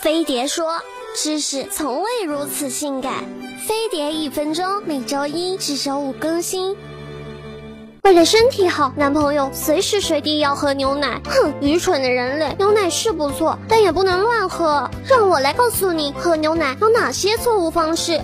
飞碟说：“知识从未如此性感。”飞碟一分钟，每周一至周五更新。为了身体好，男朋友随时随地要喝牛奶。哼，愚蠢的人类！牛奶是不错，但也不能乱喝。让我来告诉你，喝牛奶有哪些错误方式。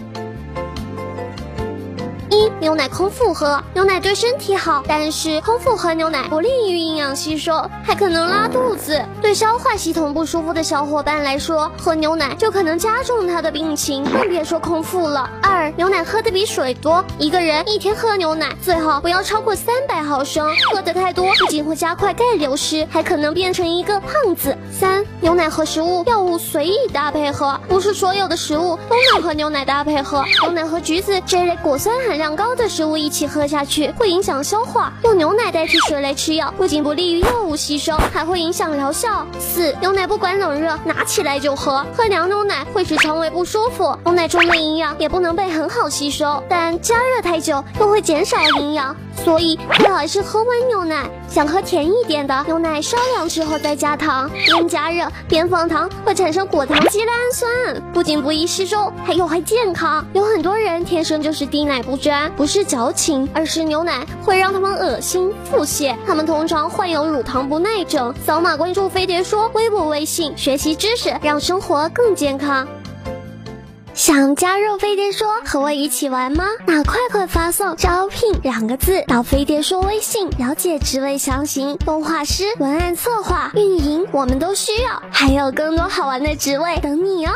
牛奶空腹喝，牛奶对身体好，但是空腹喝牛奶不利于营养吸收，还可能拉肚子。对消化系统不舒服的小伙伴来说，喝牛奶就可能加重他的病情，更别说空腹了。二牛奶喝的比水多，一个人一天喝牛奶最好不要超过三百毫升，喝的太多不仅会加快钙流失，还可能变成一个胖子。三牛奶和食物、药物随意搭配喝，不是所有的食物都能和牛奶搭配喝，牛奶和橘子这类果酸含。量高高的食物一起喝下去会影响消化，用牛奶代替水来吃药不仅不利于药物吸收，还会影响疗效。四、牛奶不管冷热，拿起来就喝，喝凉牛奶会使肠胃不舒服，牛奶中的营养也不能被很好吸收，但加热太久又会减少营养。所以最好是喝温牛奶。想喝甜一点的牛奶，稍凉之后再加糖，边加热边放糖会产生果糖基氨酸，不仅不易吸收，还有害健康。有很多人天生就是滴奶不沾，不是矫情，而是牛奶会让他们恶心、腹泻。他们通常患有乳糖不耐症。扫码关注飞碟说微博、微信，学习知识，让生活更健康。想加入飞碟说和我一起玩吗？那快快发送“招聘”两个字到飞碟说微信，了解职位详情。动画师、文案策划、运营，我们都需要，还有更多好玩的职位等你哦。